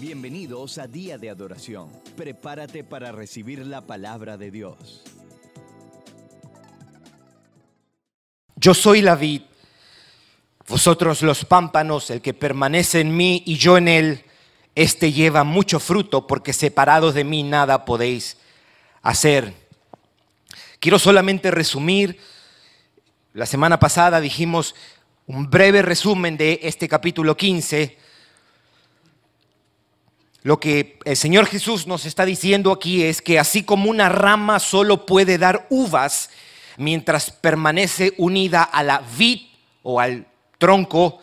Bienvenidos a Día de Adoración. Prepárate para recibir la palabra de Dios. Yo soy la vid, vosotros los pámpanos, el que permanece en mí y yo en él, este lleva mucho fruto, porque separados de mí nada podéis hacer. Quiero solamente resumir, la semana pasada dijimos un breve resumen de este capítulo 15 lo que el Señor Jesús nos está diciendo aquí es que así como una rama solo puede dar uvas mientras permanece unida a la vid o al tronco,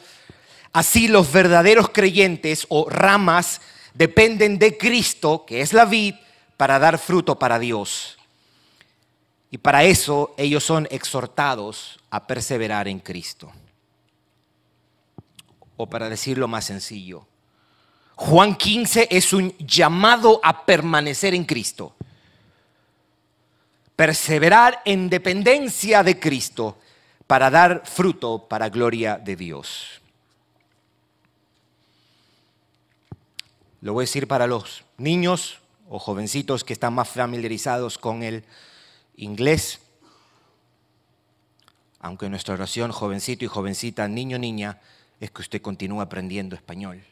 así los verdaderos creyentes o ramas dependen de Cristo, que es la vid, para dar fruto para Dios. Y para eso ellos son exhortados a perseverar en Cristo. O para decirlo más sencillo, Juan 15 es un llamado a permanecer en Cristo. Perseverar en dependencia de Cristo para dar fruto para gloria de Dios. Lo voy a decir para los niños o jovencitos que están más familiarizados con el inglés. Aunque nuestra oración, jovencito y jovencita, niño, niña, es que usted continúe aprendiendo español.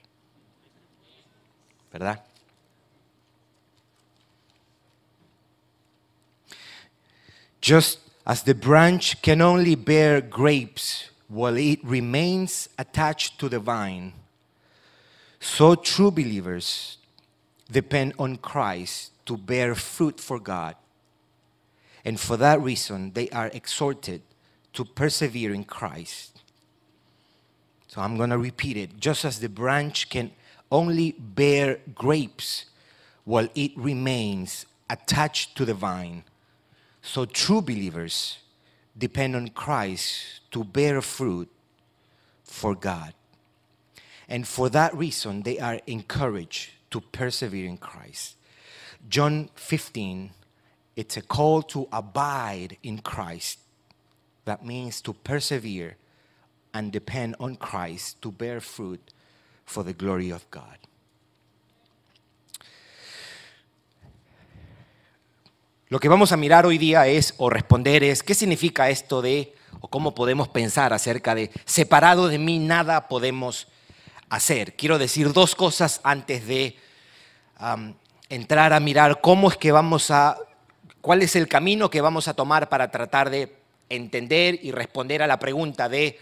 ¿Verdad? Just as the branch can only bear grapes while it remains attached to the vine, so true believers depend on Christ to bear fruit for God. And for that reason, they are exhorted to persevere in Christ. So I'm going to repeat it. Just as the branch can only bear grapes while it remains attached to the vine. So true believers depend on Christ to bear fruit for God. And for that reason, they are encouraged to persevere in Christ. John 15, it's a call to abide in Christ. That means to persevere and depend on Christ to bear fruit for the glory of God. Lo que vamos a mirar hoy día es, o responder es, ¿qué significa esto de, o cómo podemos pensar acerca de, separado de mí nada podemos hacer? Quiero decir dos cosas antes de entrar a mirar cómo es que vamos a, cuál es el camino que vamos a tomar para tratar de entender y responder a la pregunta de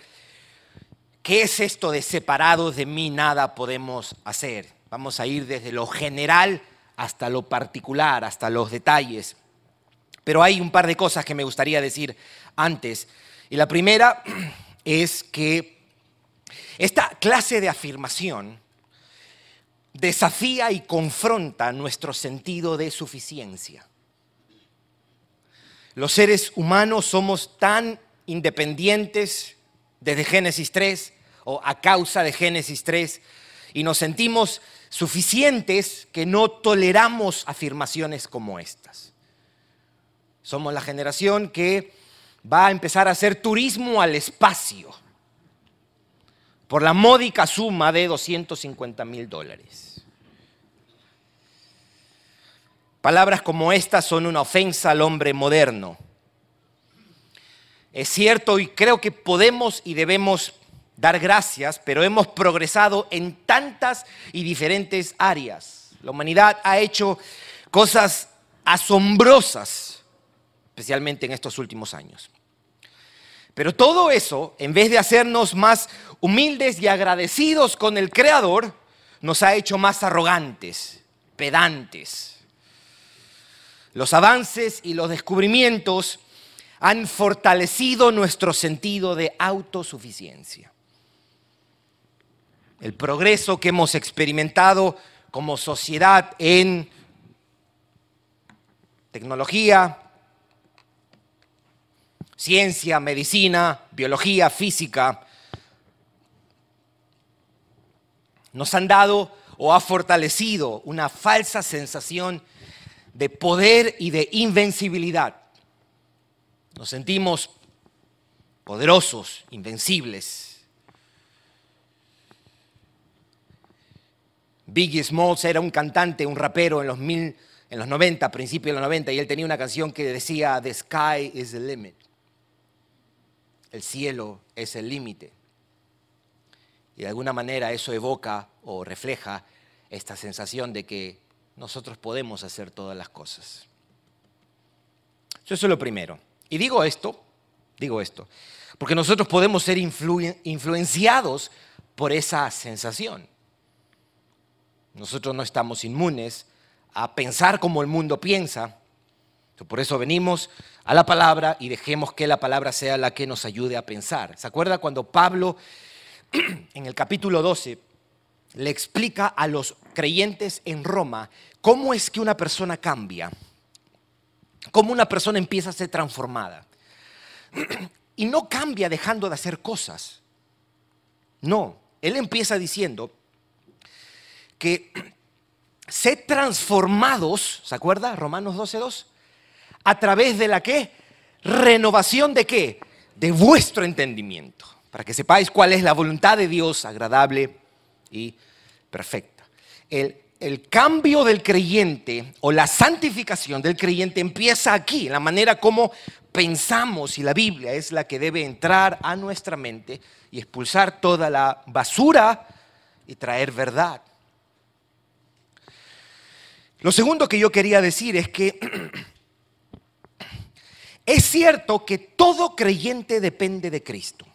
¿Qué es esto de separados de mí nada podemos hacer? Vamos a ir desde lo general hasta lo particular, hasta los detalles. Pero hay un par de cosas que me gustaría decir antes. Y la primera es que esta clase de afirmación desafía y confronta nuestro sentido de suficiencia. Los seres humanos somos tan independientes desde Génesis 3 o a causa de Génesis 3 y nos sentimos suficientes que no toleramos afirmaciones como estas. Somos la generación que va a empezar a hacer turismo al espacio por la módica suma de 250 mil dólares. Palabras como estas son una ofensa al hombre moderno. Es cierto y creo que podemos y debemos dar gracias, pero hemos progresado en tantas y diferentes áreas. La humanidad ha hecho cosas asombrosas, especialmente en estos últimos años. Pero todo eso, en vez de hacernos más humildes y agradecidos con el Creador, nos ha hecho más arrogantes, pedantes. Los avances y los descubrimientos han fortalecido nuestro sentido de autosuficiencia el progreso que hemos experimentado como sociedad en tecnología, ciencia, medicina, biología, física, nos han dado o ha fortalecido una falsa sensación de poder y de invencibilidad. Nos sentimos poderosos, invencibles. Biggie Smalls era un cantante, un rapero en los, mil, en los 90, principios de los 90, y él tenía una canción que decía, The sky is the limit. El cielo es el límite. Y de alguna manera eso evoca o refleja esta sensación de que nosotros podemos hacer todas las cosas. Eso es lo primero. Y digo esto, digo esto, porque nosotros podemos ser influenciados por esa sensación. Nosotros no estamos inmunes a pensar como el mundo piensa. Por eso venimos a la palabra y dejemos que la palabra sea la que nos ayude a pensar. ¿Se acuerda cuando Pablo en el capítulo 12 le explica a los creyentes en Roma cómo es que una persona cambia? Cómo una persona empieza a ser transformada. Y no cambia dejando de hacer cosas. No, él empieza diciendo, que sed transformados, ¿se acuerda? Romanos 12.2. A través de la qué? Renovación de qué? De vuestro entendimiento. Para que sepáis cuál es la voluntad de Dios agradable y perfecta. El, el cambio del creyente o la santificación del creyente empieza aquí, en la manera como pensamos y la Biblia es la que debe entrar a nuestra mente y expulsar toda la basura y traer verdad. Lo segundo que yo quería decir es que es cierto que todo creyente depende de Cristo,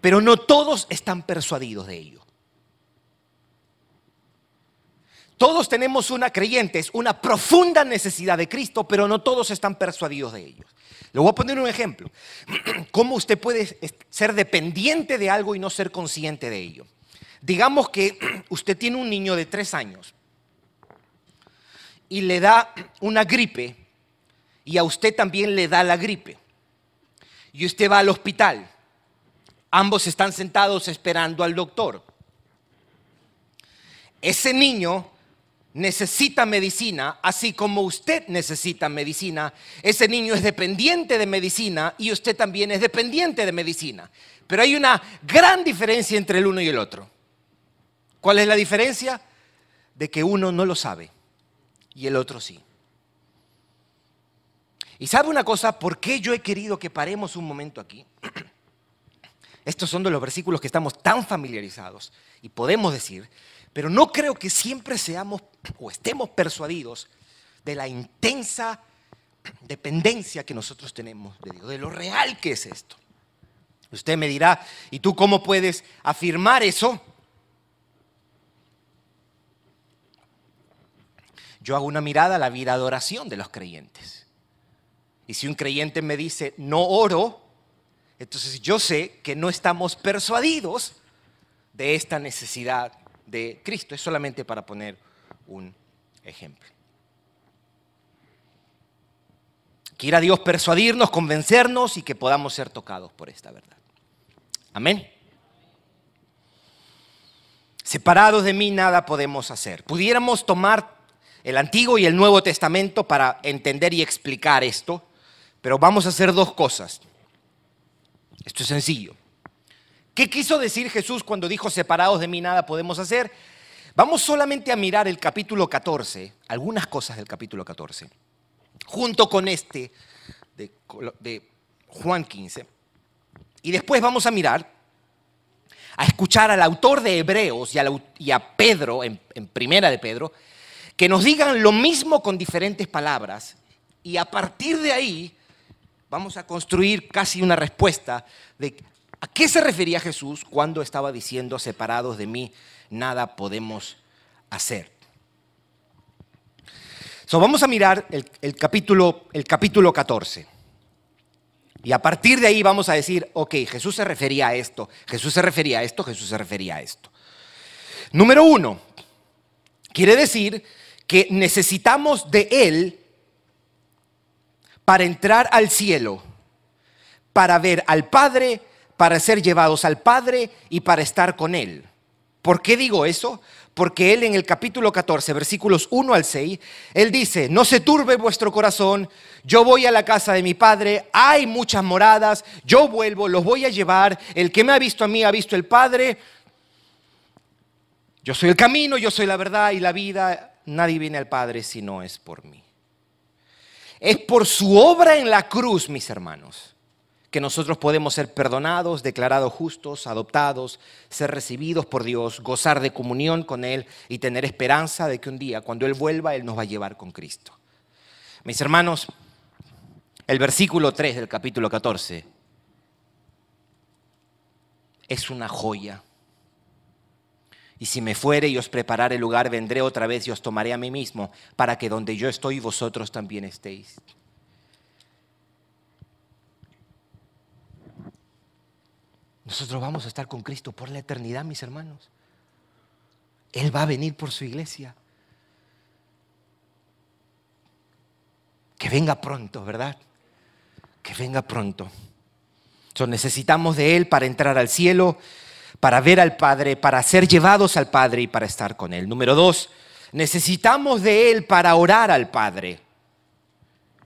pero no todos están persuadidos de ello. Todos tenemos una creyentes, una profunda necesidad de Cristo, pero no todos están persuadidos de ellos. Le voy a poner un ejemplo. ¿Cómo usted puede ser dependiente de algo y no ser consciente de ello? Digamos que usted tiene un niño de tres años y le da una gripe y a usted también le da la gripe. Y usted va al hospital. Ambos están sentados esperando al doctor. Ese niño necesita medicina, así como usted necesita medicina. Ese niño es dependiente de medicina y usted también es dependiente de medicina. Pero hay una gran diferencia entre el uno y el otro. ¿Cuál es la diferencia? De que uno no lo sabe y el otro sí. Y sabe una cosa, ¿por qué yo he querido que paremos un momento aquí? Estos son de los versículos que estamos tan familiarizados y podemos decir, pero no creo que siempre seamos o estemos persuadidos de la intensa dependencia que nosotros tenemos de Dios, de lo real que es esto. Usted me dirá, ¿y tú cómo puedes afirmar eso? Yo hago una mirada a la vida de oración de los creyentes. Y si un creyente me dice, no oro, entonces yo sé que no estamos persuadidos de esta necesidad de Cristo. Es solamente para poner un ejemplo. Quiera Dios persuadirnos, convencernos y que podamos ser tocados por esta verdad. Amén. Separados de mí nada podemos hacer. Pudiéramos tomar el Antiguo y el Nuevo Testamento para entender y explicar esto, pero vamos a hacer dos cosas. Esto es sencillo. ¿Qué quiso decir Jesús cuando dijo separados de mí nada podemos hacer? Vamos solamente a mirar el capítulo 14, algunas cosas del capítulo 14, junto con este de, Juan 15. Y después vamos a mirar, a escuchar al autor de Hebreos y a, Pedro, en primera de Pedro, que nos digan lo mismo con diferentes palabras y a partir de ahí vamos a construir casi una respuesta de a qué se refería Jesús cuando estaba diciendo separados de mí nada podemos hacer. So, vamos a mirar el, capítulo, el capítulo 14. Y a partir de ahí vamos a decir, ok, Jesús se refería a esto, Jesús se refería a esto, Jesús se refería a esto. Número uno, quiere decir que necesitamos de Él para entrar al cielo, para ver al Padre, para ser llevados al Padre y para estar con Él. ¿Por qué digo eso? Porque Él en el capítulo 14, versículos 1 al 6, Él dice, no se turbe vuestro corazón, yo voy a la casa de mi Padre, hay muchas moradas, yo vuelvo, los voy a llevar, el que me ha visto a mí ha visto el Padre, Yo soy el camino, yo soy la verdad y la vida. Nadie viene al Padre si no es por mí. Es por su obra en la cruz, mis hermanos, que nosotros podemos ser perdonados, declarados justos, adoptados, ser recibidos por Dios, gozar de comunión con Él y tener esperanza de que un día, cuando Él vuelva, Él nos va a llevar con Cristo. Mis hermanos, el versículo 3 del capítulo 14 es una joya. Y si me fuere y os preparare lugar, vendré otra vez y os tomaré a mí mismo, para que donde yo estoy vosotros también estéis. Nosotros vamos a estar con Cristo por la eternidad, mis hermanos. Él va a venir por su iglesia. Que venga pronto, ¿verdad? Que venga pronto. necesitamos de Él para entrar al cielo para ver al Padre, para ser llevados al Padre y para estar con Él. Número dos, necesitamos de Él para orar al Padre.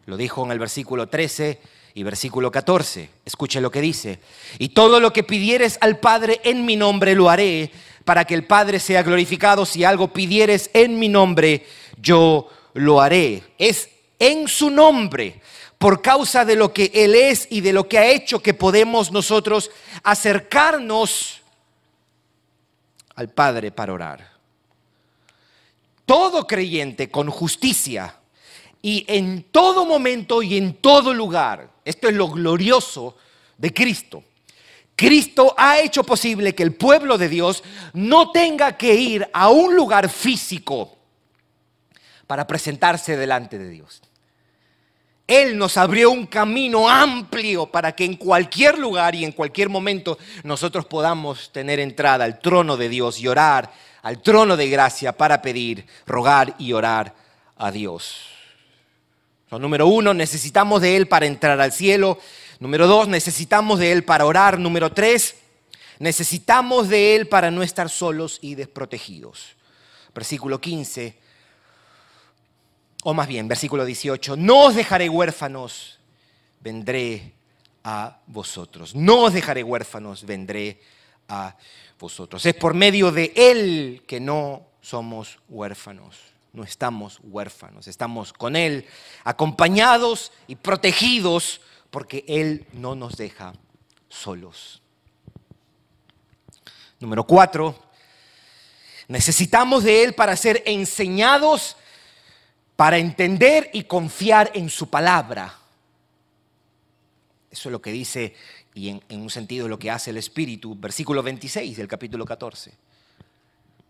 Lo dijo en el versículo 13 y versículo 14. Escuche lo que dice. Y todo lo que pidieres al Padre en mi nombre lo haré, para que el Padre sea glorificado. Si algo pidieres en mi nombre, yo lo haré. Es en su nombre por causa de lo que Él es y de lo que ha hecho que podemos nosotros acercarnos al Padre para orar. Todo creyente con justicia y en todo momento y en todo lugar, esto es lo glorioso de Cristo. Cristo ha hecho posible que el pueblo de Dios no tenga que ir a un lugar físico para presentarse delante de Dios. Él nos abrió un camino amplio para que en cualquier lugar y en cualquier momento nosotros podamos tener entrada al trono de Dios y orar al trono de gracia para pedir, rogar y orar a Dios. número uno, necesitamos de Él para entrar al cielo. Número dos, necesitamos de Él para orar. Número tres, necesitamos de Él para no estar solos y desprotegidos. Versículo 15 o más bien, versículo 18, no os dejaré huérfanos, vendré a vosotros. No os dejaré huérfanos, vendré a vosotros. Es por medio de Él que no somos huérfanos. No estamos huérfanos, estamos con Él, acompañados y protegidos, porque Él no nos deja solos. Número cuatro, necesitamos de Él para ser enseñados para entender y confiar en su palabra. Eso es lo que dice y en, un sentido lo que hace el Espíritu, versículo 26 del capítulo 14.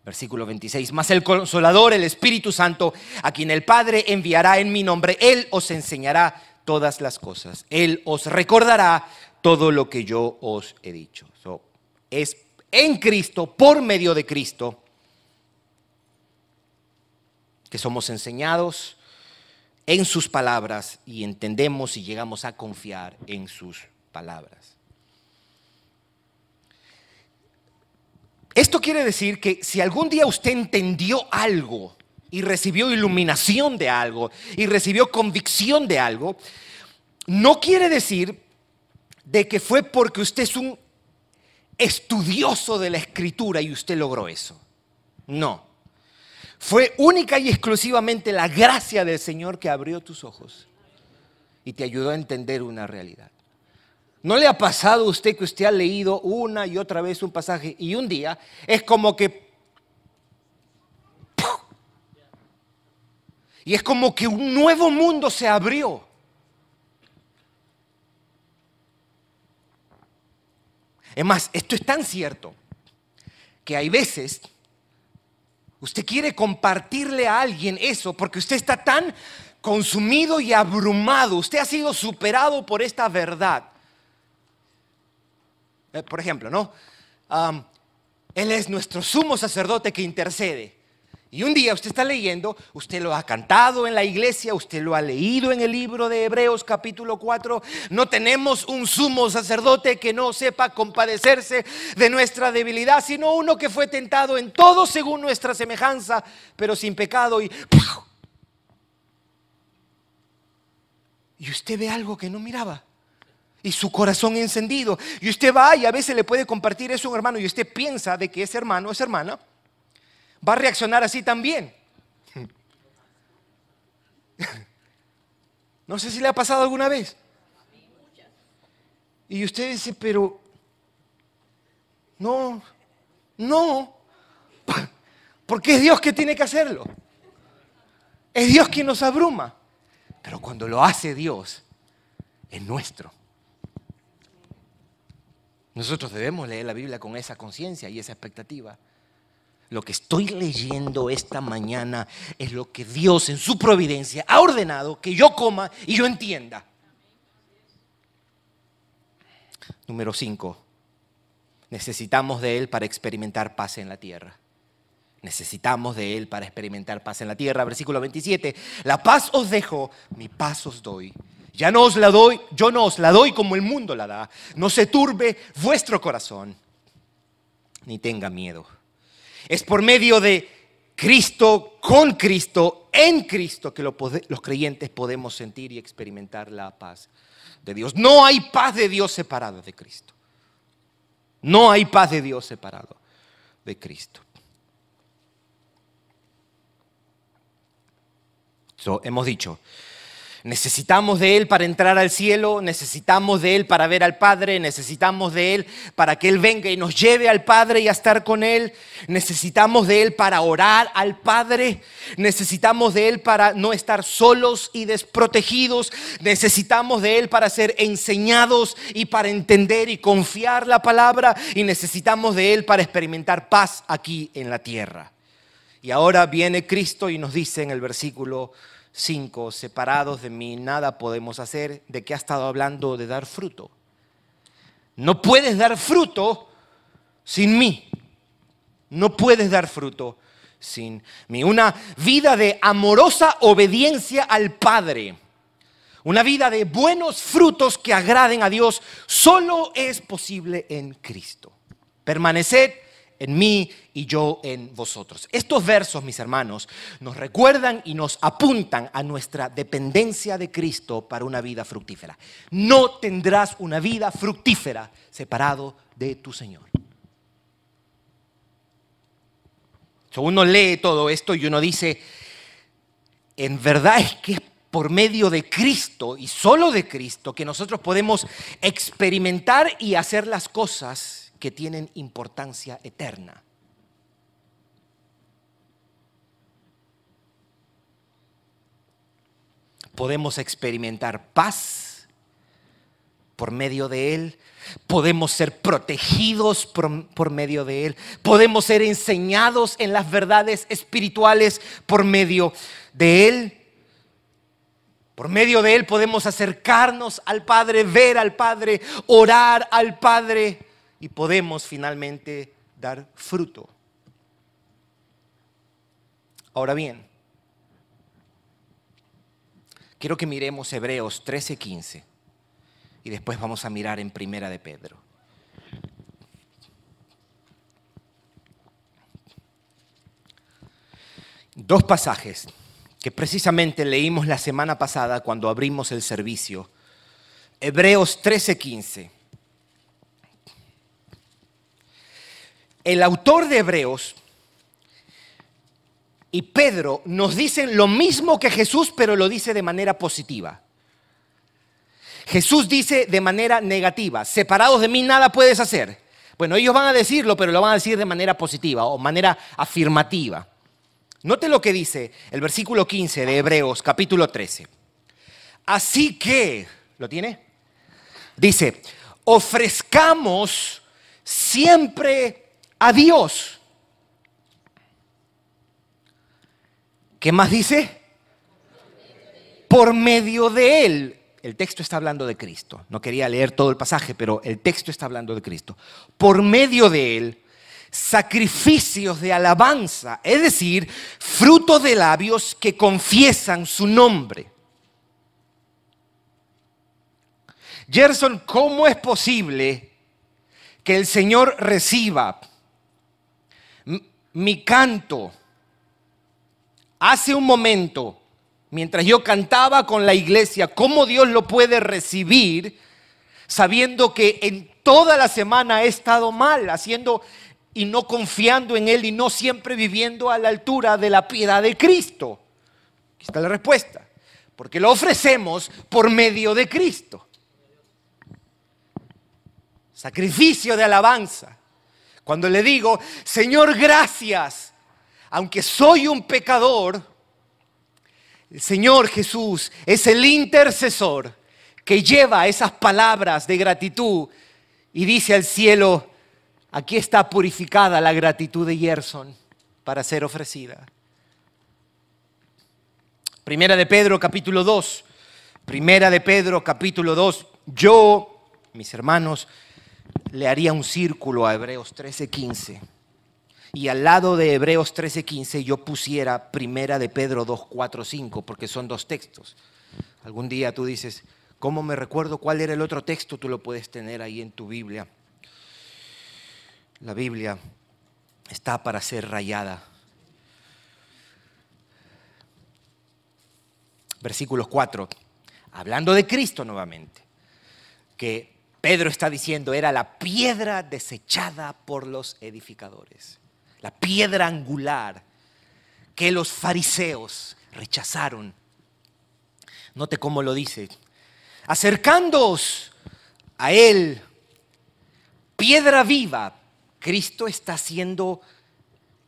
Versículo 26, más el consolador, el Espíritu Santo, a quien el Padre enviará en mi nombre, Él os enseñará todas las cosas. Él os recordará todo lo que yo os he dicho. es en Cristo, por medio de Cristo, que somos enseñados en sus palabras y entendemos y llegamos a confiar en sus palabras. Esto quiere decir que si algún día usted entendió algo y recibió iluminación de algo y recibió convicción de algo, no quiere decir de que fue porque usted es un estudioso de la escritura y usted logró eso. No. Fue única y exclusivamente la gracia del Señor que abrió tus ojos y te ayudó a entender una realidad. ¿No le ha pasado a usted que usted ha leído una y otra vez un pasaje y un día es como que... Y es como que un nuevo mundo se abrió. Es más, esto es tan cierto que hay veces Usted quiere compartirle a alguien eso porque usted está tan consumido y abrumado. Usted ha sido superado por esta verdad. Eh, por ejemplo, ¿no? él es nuestro sumo sacerdote que intercede. Y un día usted está leyendo, usted lo ha cantado en la iglesia, usted lo ha leído en el libro de Hebreos capítulo 4. No tenemos un sumo sacerdote que no sepa compadecerse de nuestra debilidad, sino uno que fue tentado en todo según nuestra semejanza, pero sin pecado. Y, y usted ve algo que no miraba. Y su corazón encendido. Y usted va y a veces le puede compartir eso a un hermano y usted piensa de que ese hermano, esa hermana, va a reaccionar así también. No sé si le ha pasado alguna vez. Y usted dice, pero no, no, porque es Dios que tiene que hacerlo. Es Dios quien nos abruma. Pero cuando lo hace Dios, es nuestro. Nosotros debemos leer la Biblia con esa conciencia y esa expectativa. Lo que estoy leyendo esta mañana es lo que Dios en su providencia ha ordenado que yo coma y yo entienda. Número 5. Necesitamos de Él para experimentar paz en la tierra. Necesitamos de Él para experimentar paz en la tierra. Versículo 27. La paz os dejo, mi paz os doy. Ya no os la doy, yo no os la doy como el mundo la da. No se turbe vuestro corazón, ni tenga miedo. Es por medio de Cristo, con Cristo, en Cristo, que los creyentes podemos sentir y experimentar la paz de Dios. No hay paz de Dios separada de Cristo. No hay paz de Dios separado de Cristo. hemos dicho, Necesitamos de Él para entrar al cielo, necesitamos de Él para ver al Padre, necesitamos de Él para que Él venga y nos lleve al Padre y a estar con Él, necesitamos de Él para orar al Padre, necesitamos de Él para no estar solos y desprotegidos, necesitamos de Él para ser enseñados y para entender y confiar la palabra. Y necesitamos de Él para experimentar paz aquí en la tierra. Y ahora viene Cristo y nos dice en el versículo 5, separados de mí, nada podemos hacer. ¿De qué ha estado hablando? De dar fruto. No puedes dar fruto sin mí. No puedes dar fruto sin mí. Una vida de amorosa obediencia al Padre. Una vida de buenos frutos que agraden a Dios solo es posible en Cristo. Permaneced en mí y yo en vosotros. Estos versos, mis hermanos, nos recuerdan y nos apuntan a nuestra dependencia de Cristo para una vida fructífera. No tendrás una vida fructífera separado de tu Señor. Uno lee todo esto y uno dice, en verdad es que es por medio de Cristo y solo de Cristo que nosotros podemos experimentar y hacer las cosas que tienen importancia eterna. Podemos experimentar paz por medio de Él, podemos ser protegidos por, medio de Él, podemos ser enseñados en las verdades espirituales por medio de Él. Por medio de Él podemos acercarnos al Padre, ver al Padre, orar al Padre y podemos finalmente dar fruto. Ahora bien, quiero que miremos Hebreos 13:15 y después vamos a mirar en Primera de Pedro. Dos pasajes que precisamente leímos la semana pasada cuando abrimos el servicio. Hebreos 13:15 el autor de Hebreos y Pedro nos dicen lo mismo que Jesús, pero lo dice de manera positiva. Jesús dice de manera negativa, separados de mí nada puedes hacer. Bueno, ellos van a decirlo, pero lo van a decir de manera positiva o manera afirmativa. Note lo que dice el versículo 15 de Hebreos capítulo 13. Así que, ¿lo tiene? Dice, ofrezcamos siempre a Dios. ¿Qué más dice? Por medio de Él. El texto está hablando de Cristo. No quería leer todo el pasaje, pero el texto está hablando de Cristo. Por medio de Él, sacrificios de alabanza, es decir, frutos de labios que confiesan su nombre. Gerson, ¿cómo es posible que el Señor reciba mi canto. Hace un momento, mientras yo cantaba con la iglesia, cómo Dios lo puede recibir sabiendo que en toda la semana he estado mal, haciendo y no confiando en Él y no siempre viviendo a la altura de la piedad de Cristo? Aquí está la respuesta. Porque lo ofrecemos por medio de Cristo. Sacrificio de alabanza. Cuando le digo, Señor, gracias, aunque soy un pecador, el Señor Jesús es el intercesor que lleva esas palabras de gratitud y dice al cielo, aquí está purificada la gratitud de Gerson para ser ofrecida. Primera de Pedro capítulo 2, Primera de Pedro capítulo 2, yo, mis hermanos, le haría un círculo a Hebreos 13:15 y al lado de Hebreos 13:15 yo pusiera Primera de Pedro 2, 4, 5, porque son dos textos. Algún día tú dices, ¿cómo me recuerdo cuál era el otro texto? Tú lo puedes tener ahí en tu Biblia. La Biblia está para ser rayada. Versículos 4, hablando de Cristo nuevamente, que Pedro está diciendo era la piedra desechada por los edificadores, la piedra angular que los fariseos rechazaron. Note cómo lo dice. Acercándoos a él, piedra viva, Cristo está siendo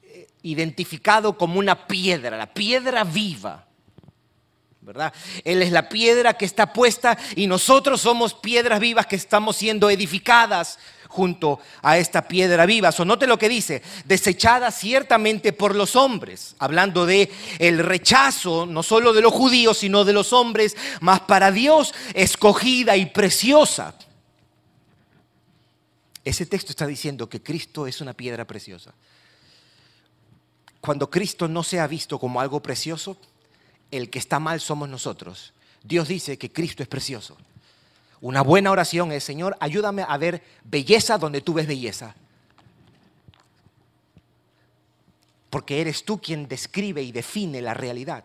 eh, identificado como una piedra, la piedra viva. Él es la piedra que está puesta y nosotros somos piedras vivas que estamos siendo edificadas junto a esta piedra viva. So, note lo que dice, desechada ciertamente por los hombres, hablando de el rechazo no solo de los judíos, sino de los hombres, mas para Dios escogida y preciosa. Ese texto está diciendo que Cristo es una piedra preciosa. Cuando Cristo no se ha visto como algo precioso, el que está mal somos nosotros. Dios dice que Cristo es precioso. Una buena oración es, Señor, ayúdame a ver belleza donde tú ves belleza. Porque eres tú quien describe y define la realidad.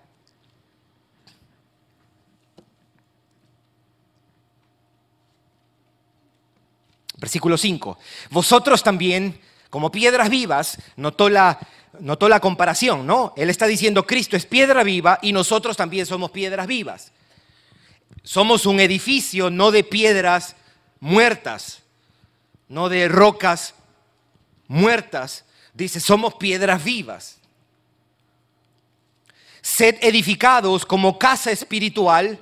Versículo 5. Vosotros también, como piedras vivas, notó la notó la comparación, ¿no? Él está diciendo, Cristo es piedra viva y nosotros también somos piedras vivas. Somos un edificio no de piedras muertas, no de rocas muertas. Dice, somos piedras vivas. Sed edificados como casa espiritual,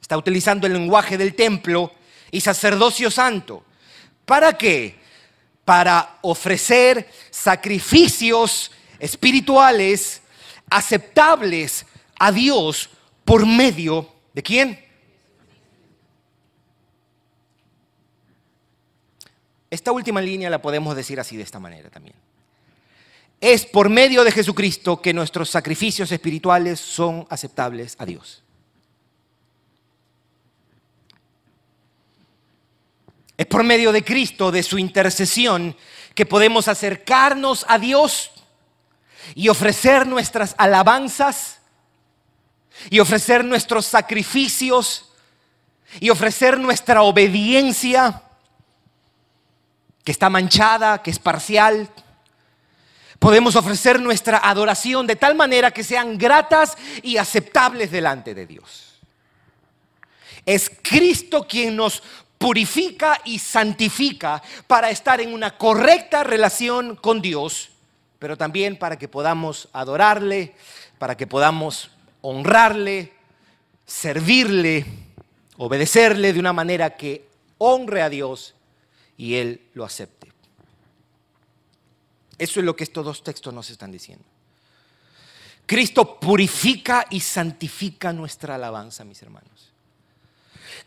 está utilizando el lenguaje del templo, y sacerdocio santo. ¿Para qué? Para ofrecer sacrificios espirituales aceptables a Dios por medio de quién? Esta última línea la podemos decir así de esta manera también. Es por medio de Jesucristo que nuestros sacrificios espirituales son aceptables a Dios. Es por medio de Cristo, de su intercesión, que podemos acercarnos a Dios y ofrecer nuestras alabanzas y ofrecer nuestros sacrificios y ofrecer nuestra obediencia que está manchada, que es parcial. Podemos ofrecer nuestra adoración de tal manera que sean gratas y aceptables delante de Dios. Es Cristo quien nos purifica y santifica para estar en una correcta relación con Dios pero también para que podamos adorarle, para que podamos honrarle, servirle, obedecerle de una manera que honre a Dios y Él lo acepte. Eso es lo que estos dos textos nos están diciendo. Cristo purifica y santifica nuestra alabanza, mis hermanos.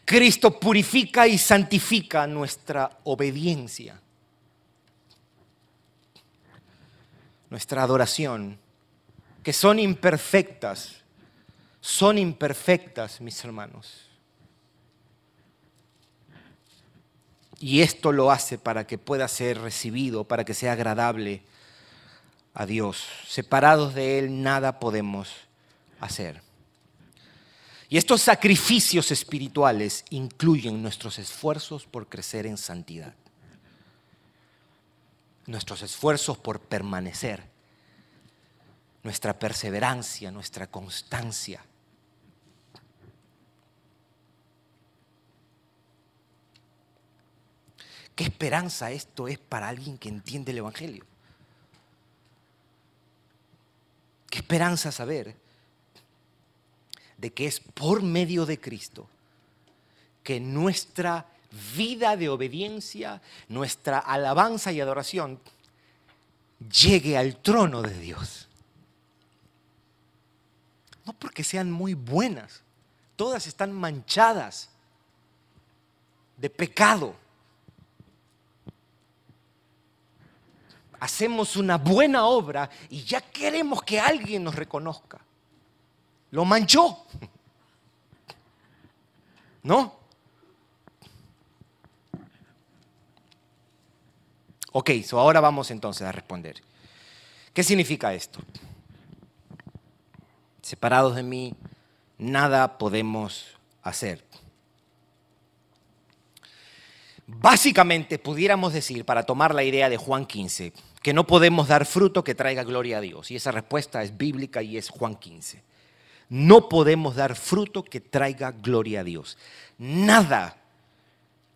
Cristo purifica y santifica nuestra obediencia. nuestra adoración, que son imperfectas, son imperfectas, mis hermanos. Y esto lo hace para que pueda ser recibido, para que sea agradable a Dios. Separados de Él nada podemos hacer. Y estos sacrificios espirituales incluyen nuestros esfuerzos por crecer en santidad. nuestros esfuerzos por permanecer, nuestra perseverancia, nuestra constancia. ¿Qué esperanza esto es para alguien que entiende el Evangelio? ¿Qué esperanza saber de que es por medio de Cristo que nuestra vida de obediencia, nuestra alabanza y adoración llegue al trono de Dios. No porque sean muy buenas, todas están manchadas de pecado. Hacemos una buena obra y ya queremos que alguien nos reconozca. Lo manchó. ¿No? Ok, so ahora vamos entonces a responder. ¿Qué significa esto? Separados de mí, nada podemos hacer. Básicamente pudiéramos decir, para tomar la idea de Juan 15, que no podemos dar fruto que traiga gloria a Dios. Y esa respuesta es bíblica y es Juan 15. No podemos dar fruto que traiga gloria a Dios. Nada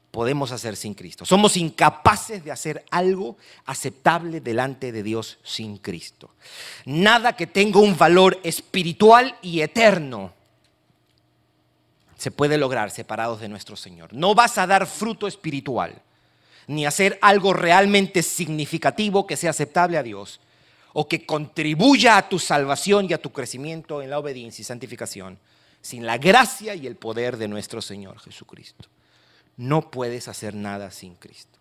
podemos hacer sin Cristo. Somos incapaces de hacer algo aceptable delante de Dios sin Cristo. Nada que tenga un valor espiritual y eterno se puede lograr separados de nuestro Señor. No vas a dar fruto espiritual, ni hacer algo realmente significativo que sea aceptable a Dios, o que contribuya a tu salvación y a tu crecimiento en la obediencia y santificación, sin la gracia y el poder de nuestro Señor Jesucristo. No puedes hacer nada sin Cristo.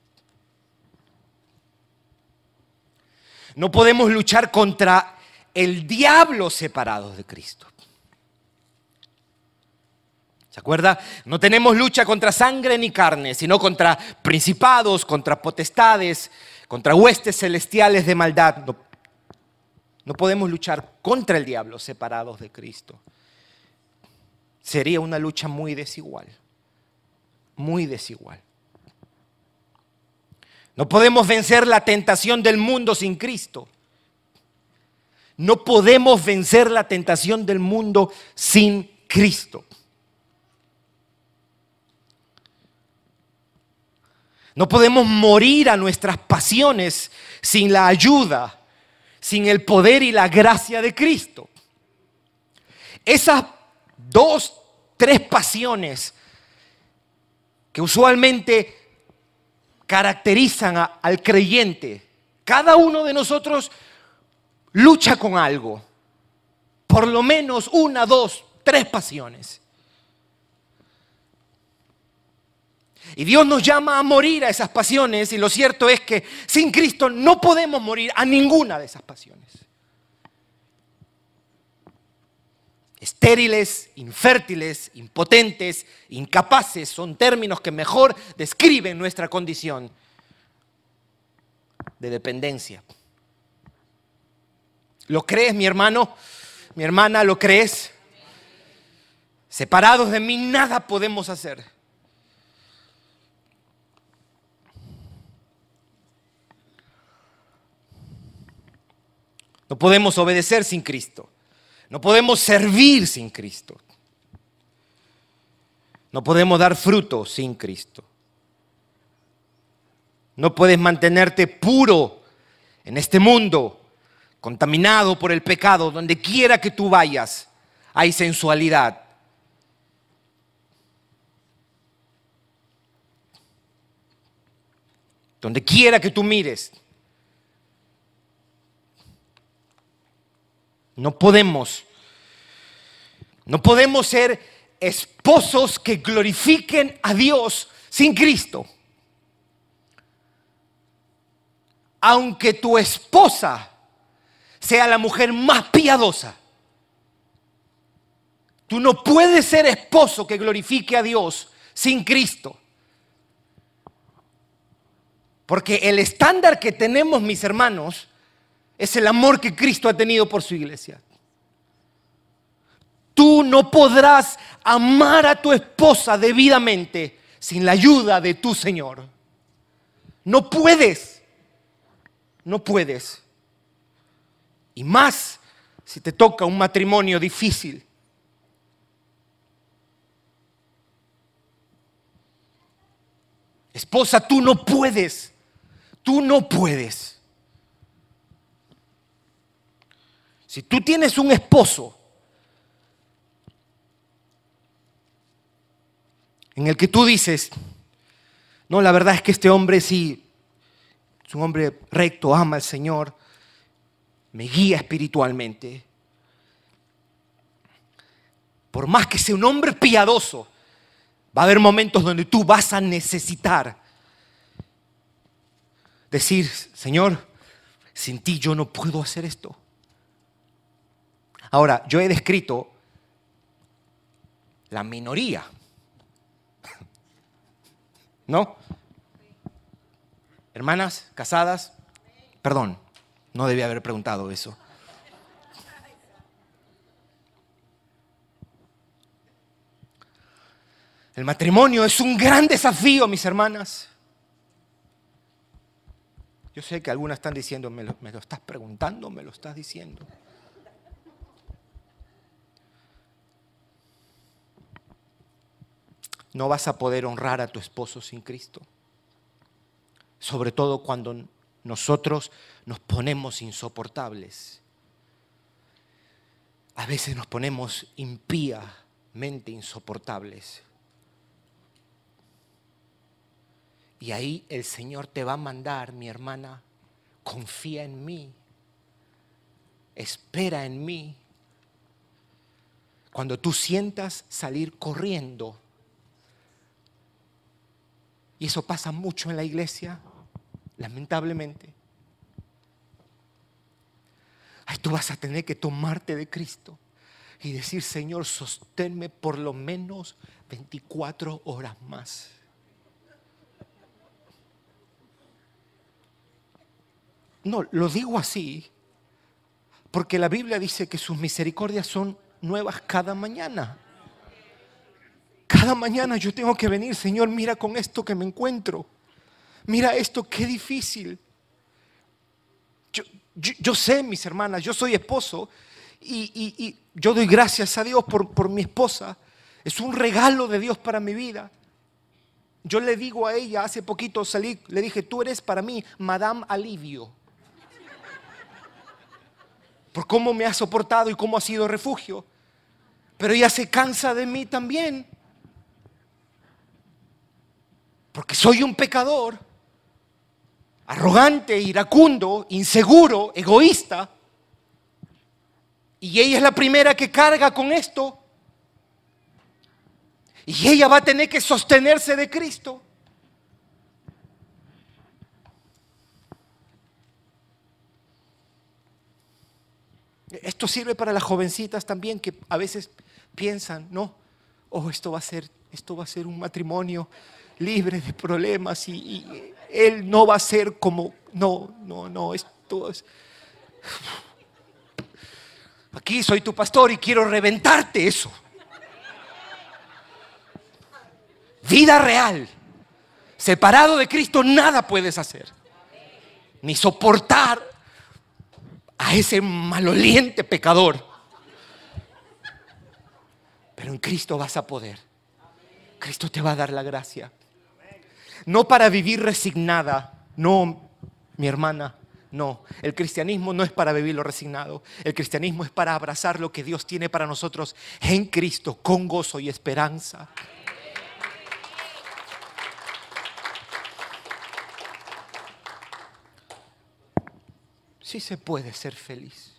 No podemos luchar contra el diablo separados de Cristo. ¿Se acuerda? No tenemos lucha contra sangre ni carne, sino contra principados, contra potestades, contra huestes celestiales de maldad. No, no, podemos luchar contra el diablo separados de Cristo. Sería una lucha muy desigual muy desigual. No podemos vencer la tentación del mundo sin Cristo. No podemos vencer la tentación del mundo sin Cristo. No podemos morir a nuestras pasiones sin la ayuda, sin el poder y la gracia de Cristo. Esas dos, tres pasiones que usualmente caracterizan al creyente. Cada uno de nosotros lucha con algo, por lo menos una, dos, tres pasiones. Y Dios nos llama a morir a esas pasiones y lo cierto es que sin Cristo no podemos morir a ninguna de esas pasiones. Estériles, infértiles, impotentes, incapaces son términos que mejor describen nuestra condición de dependencia. ¿Lo crees, mi hermano? Mi hermana, ¿lo crees? Separados de mí nada podemos hacer. No podemos obedecer sin Cristo. No podemos servir sin Cristo. No podemos dar fruto sin Cristo. No puedes mantenerte puro en este mundo, contaminado por el pecado, donde quiera que tú vayas, hay sensualidad. Donde quiera que tú mires, No podemos. No podemos ser esposos que glorifiquen a Dios sin Cristo. Aunque tu esposa sea la mujer más piadosa, tú no puedes ser esposo que glorifique a Dios sin Cristo. Porque el estándar que tenemos, mis hermanos, es el amor que Cristo ha tenido por su iglesia. Tú no podrás amar a tu esposa debidamente sin la ayuda de tu Señor. No puedes. no puedes. Y más si te toca un matrimonio difícil. Esposa, tú no puedes. Tú no puedes. Si tú tienes un esposo en el que tú dices, no, la verdad es que este hombre sí, es un hombre recto, ama al Señor, me guía espiritualmente. Por más que sea un hombre piadoso, va a haber momentos donde tú vas a necesitar decir, Señor, sin ti yo no puedo hacer esto. Ahora, yo he descrito la minoría. ¿No? Hermanas casadas, perdón, no debía haber preguntado eso. El matrimonio es un gran desafío, mis hermanas. Yo sé que algunas están diciendo, me lo, estás preguntando, me lo estás diciendo. No vas a poder honrar a tu esposo sin Cristo. Sobre todo cuando nosotros nos ponemos insoportables. A veces nos ponemos impíamente insoportables. Y ahí el Señor te va a mandar, mi hermana, confía en mí, espera en mí. Cuando tú sientas salir corriendo, y eso pasa mucho en la iglesia, lamentablemente. Ay, tú vas a tener que tomarte de Cristo y decir, Señor, sosténme por lo menos 24 horas más. No, lo digo así, porque la Biblia dice que sus misericordias son nuevas cada mañana. Cada mañana yo tengo que venir, Señor, mira con esto que me encuentro. Mira esto, qué difícil. Yo, sé, mis hermanas, yo soy esposo y, y, yo doy gracias a Dios por, por mi esposa. Es un regalo de Dios para mi vida. Yo le digo a ella, hace poquito salí, le dije, tú eres para mí Madame Alivio. Por cómo me ha soportado y cómo ha sido refugio. Pero ella se cansa de mí también. Porque soy un pecador arrogante, iracundo, inseguro, egoísta. Y ella es la primera que carga con esto. Y ella va a tener que sostenerse de Cristo. Esto sirve para las jovencitas también que a veces piensan, no, oh, esto va a ser, esto va a ser un matrimonio libre de problemas y, él no va a ser como, no, no, no, esto es... Aquí soy tu pastor y quiero reventarte eso. Vida real. Separado de Cristo nada puedes hacer. Ni soportar a ese maloliente pecador. Pero en Cristo vas a poder. Cristo te va a dar la gracia no para vivir resignada, no, mi hermana, no. El cristianismo no es para vivirlo resignado, el cristianismo es para abrazar lo que Dios tiene para nosotros en Cristo, con gozo y esperanza. Sí se puede ser feliz.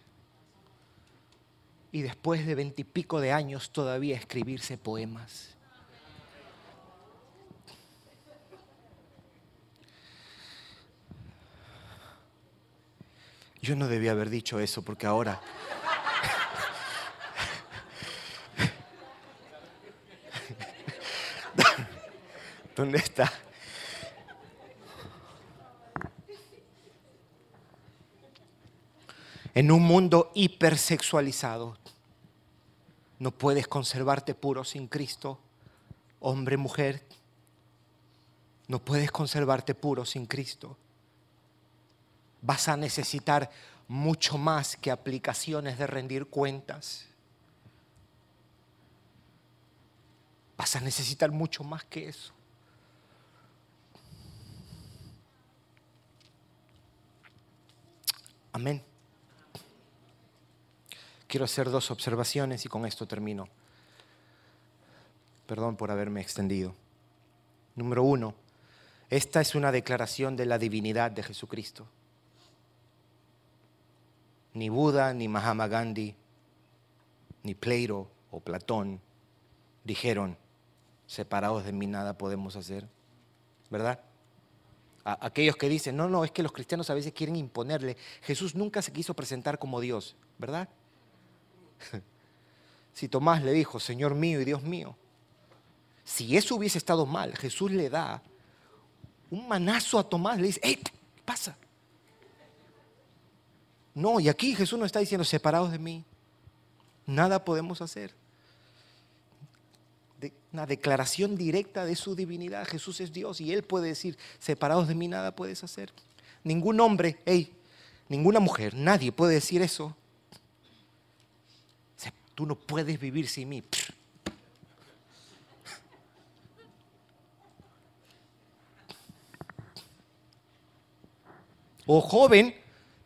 Y después de veintipico de años todavía escribirse poemas. Yo no debía haber dicho eso porque ahora... ¿Dónde está? En un mundo hipersexualizado, no puedes conservarte puro sin Cristo, hombre, mujer. No puedes conservarte puro sin Cristo. Vas a necesitar mucho más que aplicaciones de rendir cuentas. Vas a necesitar mucho más que eso. Amén. Quiero hacer dos observaciones y con esto termino. Perdón por haberme extendido. Número uno, esta es una declaración de la divinidad de Jesucristo. Ni Buda, ni Mahatma Gandhi, ni Plato o Platón dijeron, separados de mí nada podemos hacer. ¿Verdad? aquellos que dicen, no, no, es que los cristianos a veces quieren imponerle. Jesús nunca se quiso presentar como Dios, ¿verdad? Si Tomás le dijo, Señor mío y Dios mío, si eso hubiese estado mal, Jesús le da un manazo a Tomás, le dice, ¡Ey, pasa! No, y aquí Jesús no está diciendo, separados de mí, nada podemos hacer. una declaración directa de su divinidad. Jesús es Dios y Él puede decir, separados de mí, nada puedes hacer. Ningún hombre, hey, ninguna mujer, nadie puede decir eso. Tú no puedes vivir sin mí. O joven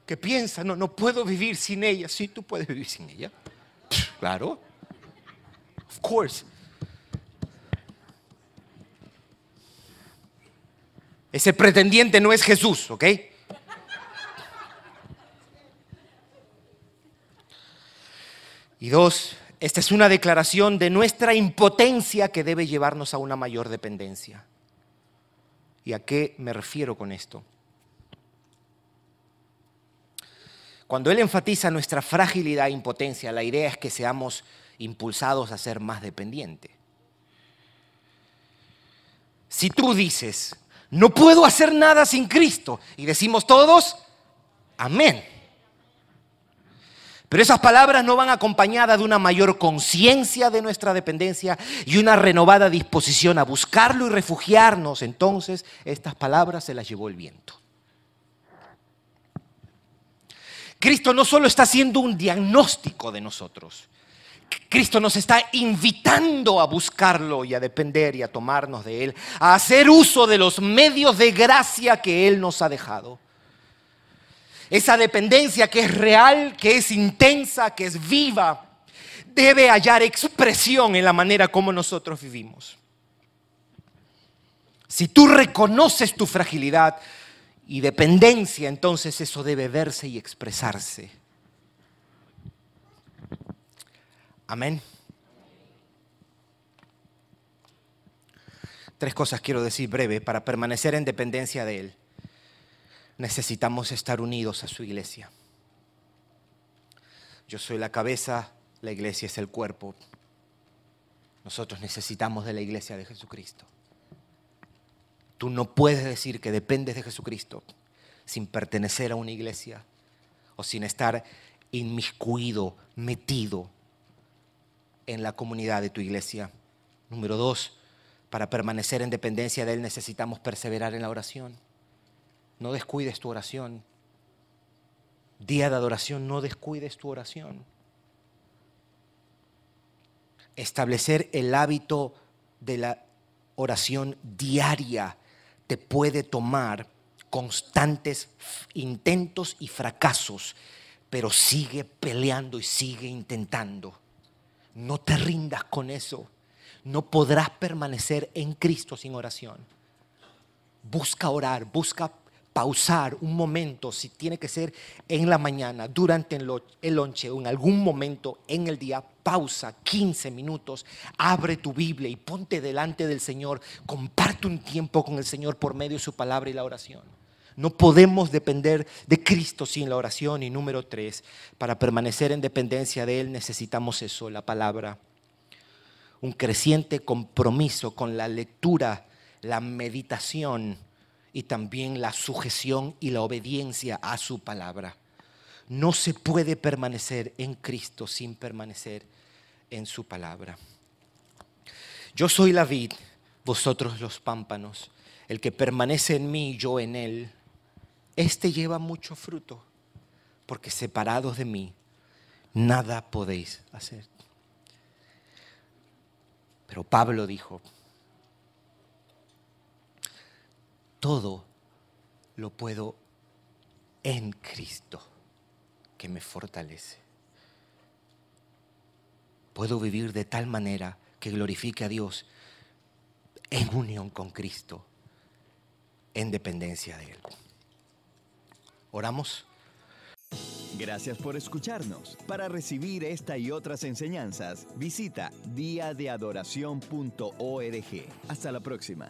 que piensa, no, no puedo vivir sin ella. Sí, tú puedes vivir sin ella. Claro. Of course. Ese pretendiente no es Jesús, ¿ok? Y dos, esta es una declaración de nuestra impotencia que debe llevarnos a una mayor dependencia. ¿Y a qué me refiero con esto? Cuando Él enfatiza nuestra fragilidad e impotencia, la idea es que seamos impulsados a ser más dependientes. Si tú dices, no puedo hacer nada sin Cristo, y decimos todos, amén. Pero esas palabras no van acompañadas de una mayor conciencia de nuestra dependencia y una renovada disposición a buscarlo y refugiarnos. Entonces, estas palabras se las llevó el viento. Cristo no solo está haciendo un diagnóstico de nosotros, Cristo nos está invitando a buscarlo y a depender y a tomarnos de Él, a hacer uso de los medios de gracia que Él nos ha dejado. Esa dependencia que es real, que es intensa, que es viva, debe hallar expresión en la manera como nosotros vivimos. Si tú reconoces tu fragilidad, y dependencia, entonces eso debe verse y expresarse. Amén. Tres cosas quiero decir breve. Para permanecer en dependencia de Él, necesitamos estar unidos a su iglesia. Yo soy la cabeza, la iglesia es el cuerpo. Nosotros necesitamos de la iglesia de Jesucristo. Tú no puedes decir que dependes de Jesucristo sin pertenecer a una iglesia o sin estar inmiscuido, metido en la comunidad de tu iglesia. Número dos, para permanecer en dependencia de Él necesitamos perseverar en la oración. No descuides tu oración. Día de adoración, no descuides tu oración. Establecer el hábito de la oración diaria te puede tomar constantes intentos y fracasos, pero sigue peleando y sigue intentando. No te rindas con eso. No podrás permanecer en Cristo sin oración. Busca orar, busca pausar un momento, si tiene que ser en la mañana, durante el lonche o en algún momento en el día, pausa 15 minutos, abre tu Biblia y ponte delante del Señor, comparte un tiempo con el Señor por medio de su palabra y la oración. No podemos depender de Cristo sin la oración. Y número tres, para permanecer en dependencia de Él necesitamos eso, la palabra. Un creciente compromiso con la lectura, la meditación y también la sujeción y la obediencia a su palabra. No se puede permanecer en Cristo sin permanecer en su palabra. Yo soy la vid, vosotros los pámpanos. El que permanece en mí, yo en él, este lleva mucho fruto, porque separados de mí, nada podéis hacer. Pero Pablo dijo, todo lo puedo en Cristo que me fortalece. Puedo vivir de tal manera que glorifique a Dios en unión con Cristo, en dependencia de Él. Oramos. Gracias por escucharnos. Para recibir esta y otras enseñanzas, visita diadeadoración.org. Hasta la próxima.